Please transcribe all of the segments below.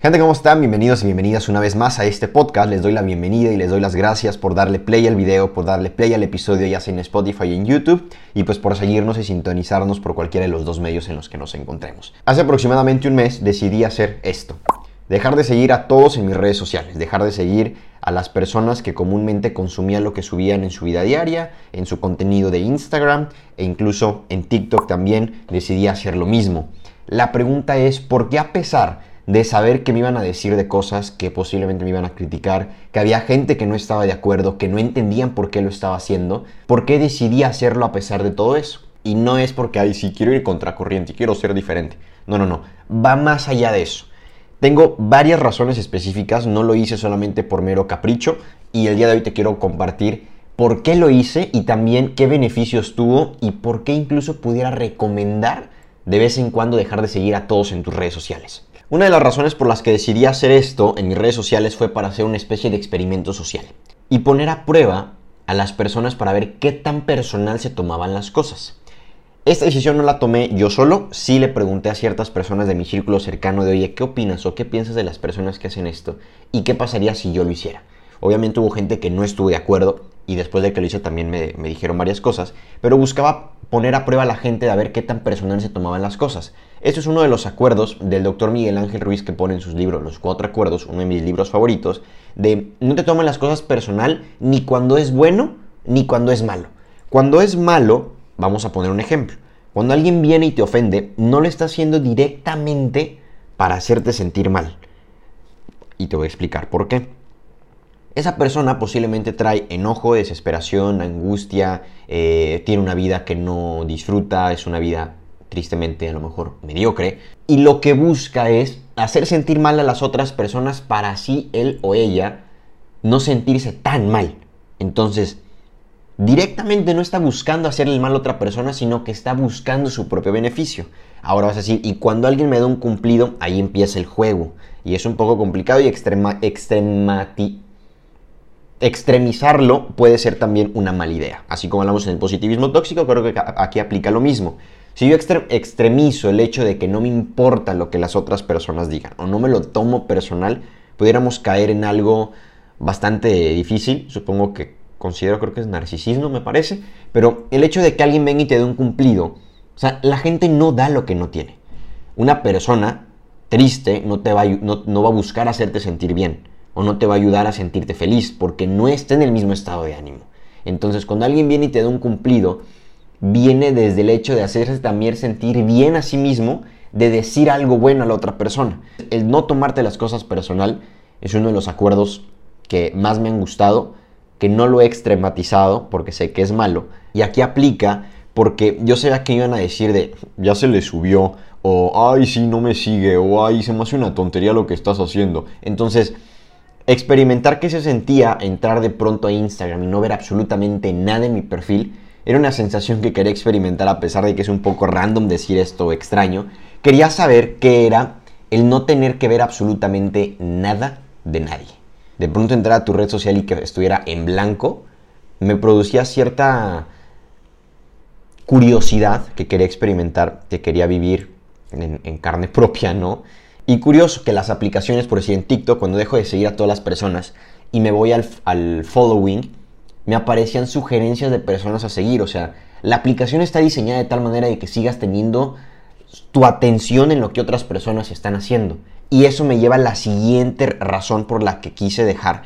Gente, ¿cómo están? Bienvenidos y bienvenidas una vez más a este podcast. Les doy la bienvenida y les doy las gracias por darle play al video, por darle play al episodio ya sea en Spotify y en YouTube y pues por seguirnos y sintonizarnos por cualquiera de los dos medios en los que nos encontremos. Hace aproximadamente un mes decidí hacer esto. Dejar de seguir a todos en mis redes sociales, dejar de seguir a las personas que comúnmente consumían lo que subían en su vida diaria, en su contenido de Instagram e incluso en TikTok también decidí hacer lo mismo. La pregunta es, ¿por qué a pesar de saber que me iban a decir de cosas que posiblemente me iban a criticar, que había gente que no estaba de acuerdo, que no entendían por qué lo estaba haciendo, por qué decidí hacerlo a pesar de todo eso. Y no es porque, ay, sí, quiero ir contracorriente, quiero ser diferente. No, no, no, va más allá de eso. Tengo varias razones específicas, no lo hice solamente por mero capricho y el día de hoy te quiero compartir por qué lo hice y también qué beneficios tuvo y por qué incluso pudiera recomendar de vez en cuando dejar de seguir a todos en tus redes sociales. Una de las razones por las que decidí hacer esto en mis redes sociales fue para hacer una especie de experimento social y poner a prueba a las personas para ver qué tan personal se tomaban las cosas. Esta decisión no la tomé yo solo, sí le pregunté a ciertas personas de mi círculo cercano de, oye, ¿qué opinas o qué piensas de las personas que hacen esto? ¿Y qué pasaría si yo lo hiciera? Obviamente hubo gente que no estuvo de acuerdo y después de que lo hice también me, me dijeron varias cosas, pero buscaba poner a prueba a la gente de ver qué tan personal se tomaban las cosas. Esto es uno de los acuerdos del doctor Miguel Ángel Ruiz que pone en sus libros, los cuatro acuerdos, uno de mis libros favoritos, de no te tomen las cosas personal ni cuando es bueno ni cuando es malo. Cuando es malo, vamos a poner un ejemplo. Cuando alguien viene y te ofende, no lo está haciendo directamente para hacerte sentir mal. Y te voy a explicar por qué. Esa persona posiblemente trae enojo, desesperación, angustia, eh, tiene una vida que no disfruta, es una vida tristemente a lo mejor mediocre, y lo que busca es hacer sentir mal a las otras personas para así él o ella no sentirse tan mal. Entonces, directamente no está buscando hacerle mal a otra persona, sino que está buscando su propio beneficio. Ahora vas a decir, y cuando alguien me da un cumplido, ahí empieza el juego. Y es un poco complicado y extrema, extremizarlo puede ser también una mala idea. Así como hablamos en el positivismo tóxico, creo que aquí aplica lo mismo. Si yo extremizo el hecho de que no me importa lo que las otras personas digan o no me lo tomo personal, pudiéramos caer en algo bastante difícil. Supongo que considero, creo que es narcisismo, me parece. Pero el hecho de que alguien venga y te dé un cumplido, o sea, la gente no da lo que no tiene. Una persona triste no, te va, no, no va a buscar hacerte sentir bien o no te va a ayudar a sentirte feliz porque no está en el mismo estado de ánimo. Entonces, cuando alguien viene y te da un cumplido, viene desde el hecho de hacerse también sentir bien a sí mismo, de decir algo bueno a la otra persona. El no tomarte las cosas personal es uno de los acuerdos que más me han gustado, que no lo he extrematizado porque sé que es malo. Y aquí aplica porque yo sé que iban a decir de ya se le subió, o ay, sí, no me sigue, o ay, se me hace una tontería lo que estás haciendo. Entonces, Experimentar qué se sentía entrar de pronto a Instagram y no ver absolutamente nada en mi perfil era una sensación que quería experimentar a pesar de que es un poco random decir esto extraño. Quería saber qué era el no tener que ver absolutamente nada de nadie. De pronto entrar a tu red social y que estuviera en blanco me producía cierta curiosidad que quería experimentar, que quería vivir en, en carne propia, ¿no? Y curioso que las aplicaciones, por decir en TikTok, cuando dejo de seguir a todas las personas y me voy al, following, me aparecían sugerencias de personas a seguir. O sea, la aplicación está diseñada de tal manera de que sigas teniendo tu atención en lo que otras personas están haciendo. Y eso me lleva a la siguiente razón por la que quise dejar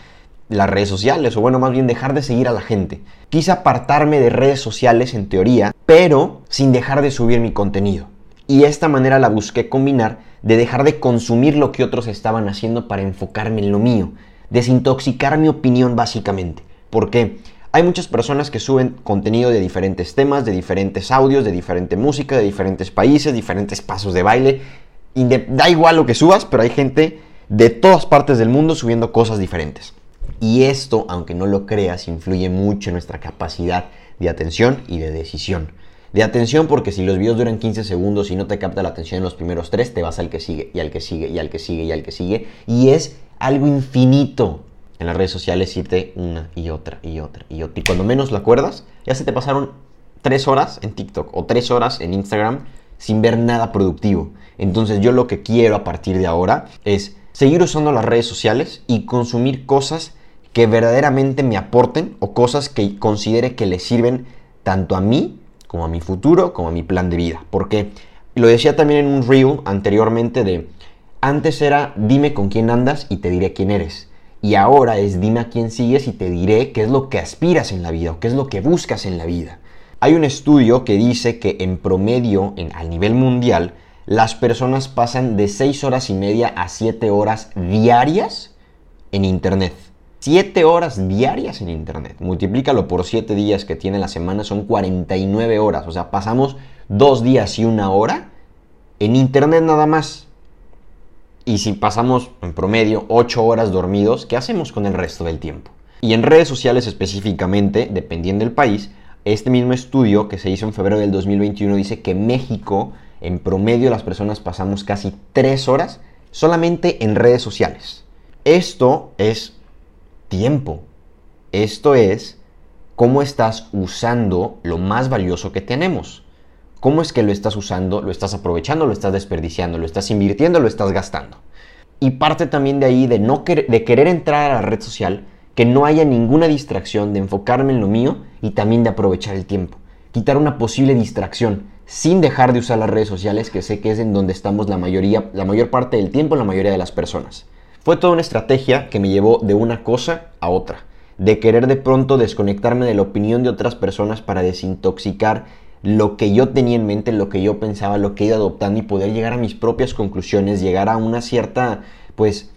las redes sociales, o bueno, más bien dejar de seguir a la gente. Quise apartarme de redes sociales en teoría, pero sin dejar de subir mi contenido. Y esta manera la busqué combinar de dejar de consumir lo que otros estaban haciendo para enfocarme en lo mío, desintoxicar mi opinión básicamente. ¿Por qué? Hay muchas personas que suben contenido de diferentes temas, de diferentes audios, de diferente música, de diferentes países, diferentes pasos de baile. Y da igual lo que subas, pero hay gente de todas partes del mundo subiendo cosas diferentes. Y esto, aunque no lo creas, influye mucho en nuestra capacidad de atención y de decisión de atención porque si los videos duran 15 segundos y no te capta la atención en los primeros 3, te vas al que sigue y al que sigue y al que sigue y al que sigue. Y es algo infinito en las redes sociales irte una y otra y otra y otra. Y cuando menos lo acuerdas, ya se te pasaron 3 horas en TikTok o 3 horas en Instagram sin ver nada productivo. Entonces yo lo que quiero a partir de ahora es seguir usando las redes sociales y consumir cosas que verdaderamente me aporten o cosas que considere que le sirven tanto a mí como a mi futuro, como a mi plan de vida. Porque lo decía también en un reel anteriormente de, antes era dime con quién andas y te diré quién eres. Y ahora es dime a quién sigues y te diré qué es lo que aspiras en la vida o qué es lo que buscas en la vida. Hay un estudio que dice que en promedio, en, a nivel mundial, las personas pasan de 6 horas y media a 7 horas diarias en Internet. 7 horas diarias en Internet. Multiplícalo por 7 días que tiene la semana, son 49 horas. O sea, pasamos 2 días y una hora en Internet nada más. Y si pasamos en promedio 8 horas dormidos, ¿qué hacemos con el resto del tiempo? Y en redes sociales específicamente, dependiendo del país, este mismo estudio que se hizo en febrero del 2021 dice que México en promedio las personas pasamos casi tres horas solamente en redes sociales. Esto es tiempo. Esto es cómo estás usando lo más valioso que tenemos. ¿Cómo es que lo estás usando? ¿Lo estás aprovechando? ¿Lo estás desperdiciando? ¿Lo estás invirtiendo? ¿Lo estás gastando? Y parte también de ahí de, no de querer entrar a la red social, que no haya ninguna distracción, de enfocarme en lo mío y también de aprovechar el tiempo. Quitar una posible distracción sin dejar de usar las redes sociales, que sé que es en donde estamos la mayoría, la mayor parte del tiempo, la mayoría de las personas. Fue toda una estrategia que me llevó de una cosa a otra, de querer de pronto desconectarme de la opinión de otras personas para desintoxicar lo que yo tenía en mente, lo que yo pensaba, lo que iba adoptando y poder llegar a mis propias conclusiones, llegar a una cierta, pues,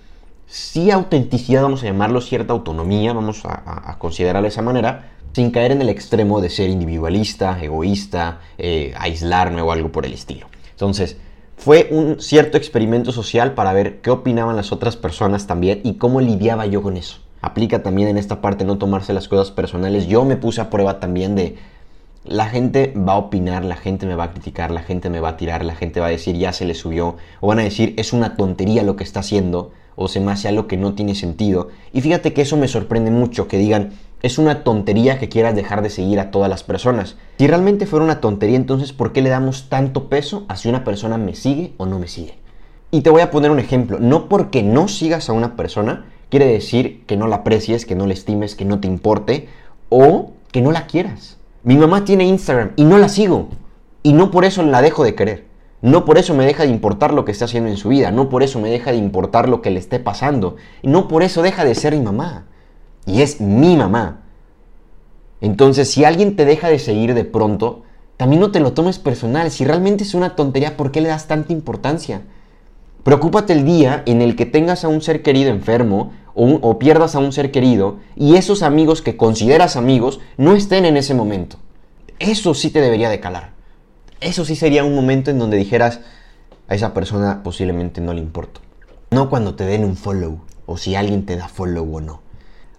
sí autenticidad, vamos a llamarlo, cierta autonomía, vamos a, a considerarlo de esa manera, sin caer en el extremo de ser individualista, egoísta, eh, aislarme o algo por el estilo. Entonces, fue un cierto experimento social para ver qué opinaban las otras personas también y cómo lidiaba yo con eso. Aplica también en esta parte no tomarse las cosas personales. Yo me puse a prueba también de la gente va a opinar, la gente me va a criticar, la gente me va a tirar, la gente va a decir ya se le subió, o van a decir es una tontería lo que está haciendo, o se me hace algo que no tiene sentido. Y fíjate que eso me sorprende mucho, que digan es una tontería que quieras dejar de seguir a todas las personas. Si realmente fuera una tontería, entonces ¿por qué le damos tanto peso a si una persona me sigue o no me sigue? Y te voy a poner un ejemplo. No porque no sigas a una persona quiere decir que no la aprecies, que no la estimes, que no te importe o que no la quieras. Mi mamá tiene Instagram y no la sigo. Y no por eso la dejo de querer. No por eso me deja de importar lo que está haciendo en su vida. No por eso me deja de importar lo que le esté pasando. No por eso deja de ser mi mamá y es mi mamá. Entonces, si alguien te deja de seguir de pronto, también no te lo tomes personal. Si realmente es una tontería, ¿por qué le das tanta importancia? Preocúpate el día en el que tengas a un ser querido enfermo o, pierdas a un ser querido y esos amigos que consideras amigos no estén en ese momento. Eso sí te debería de calar. Eso sí sería un momento en donde dijeras a esa persona posiblemente no le importo. No cuando te den un follow o si alguien te da follow o no.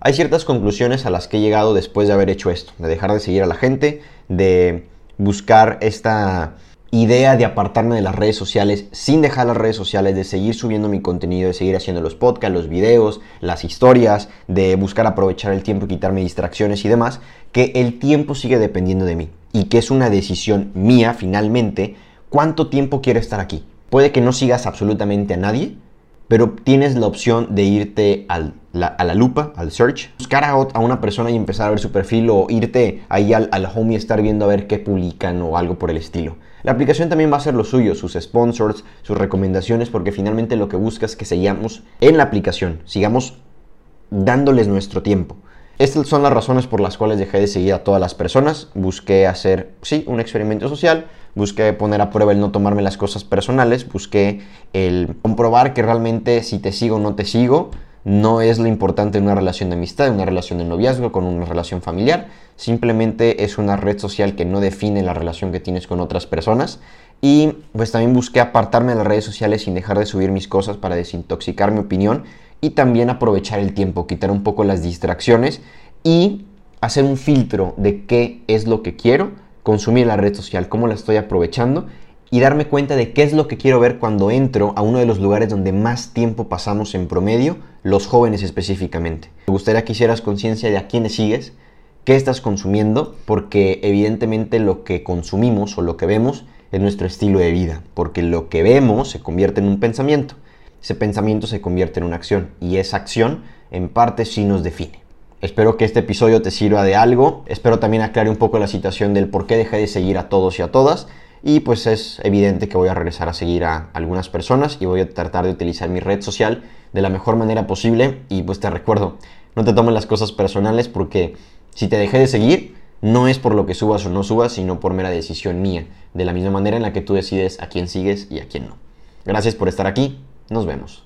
Hay ciertas conclusiones a las que he llegado después de haber hecho esto, de dejar de seguir a la gente, de buscar esta idea de apartarme de las redes sociales sin dejar las redes sociales, de seguir subiendo mi contenido, de seguir haciendo los podcasts, los videos, las historias, de buscar aprovechar el tiempo y quitarme distracciones y demás, que el tiempo sigue dependiendo de mí y que es una decisión mía finalmente cuánto tiempo quiero estar aquí. Puede que no sigas absolutamente a nadie, pero tienes la opción de irte a la lupa, al search, buscar a, una persona y empezar a ver su perfil o irte ahí al, al, home y estar viendo a ver qué publican o algo por el estilo. La aplicación también va a hacer lo suyo, sus sponsors, sus recomendaciones, porque finalmente lo que busca es que sigamos en la aplicación, sigamos dándoles nuestro tiempo. Estas son las razones por las cuales dejé de seguir a todas las personas. Busqué hacer, sí, un experimento social, busqué poner a prueba el no tomarme las cosas personales, busqué el comprobar que realmente si te sigo o no te sigo no es lo importante en una relación de amistad, en una relación de noviazgo, con una relación familiar. Simplemente es una red social que no define la relación que tienes con otras personas. Y pues también busqué apartarme de las redes sociales sin dejar de subir mis cosas para desintoxicar mi opinión y también aprovechar el tiempo, quitar un poco las distracciones y hacer un filtro de qué es lo que quiero consumir la red social, cómo la estoy aprovechando y darme cuenta de qué es lo que quiero ver cuando entro a uno de los lugares donde más tiempo pasamos en promedio, los jóvenes específicamente. Me gustaría que hicieras conciencia de a quiénes sigues, qué estás consumiendo, porque evidentemente lo que consumimos o lo que vemos es nuestro estilo de vida, porque lo que vemos se convierte en un pensamiento. ese pensamiento se convierte en una acción y esa acción en parte sí nos define. Espero que este episodio te sirva de algo, espero también aclare un poco la situación del por qué dejé de seguir a todos y a todas y pues es evidente que voy a regresar a seguir a algunas personas y voy a tratar de utilizar mi red social de la mejor manera posible y pues te recuerdo, no te tomes las cosas personales porque si te dejé de seguir no es por lo que subas o no subas, sino por mera decisión mía, de la misma manera en la que tú decides a quién sigues y a quién no. Gracias por estar aquí, nos vemos.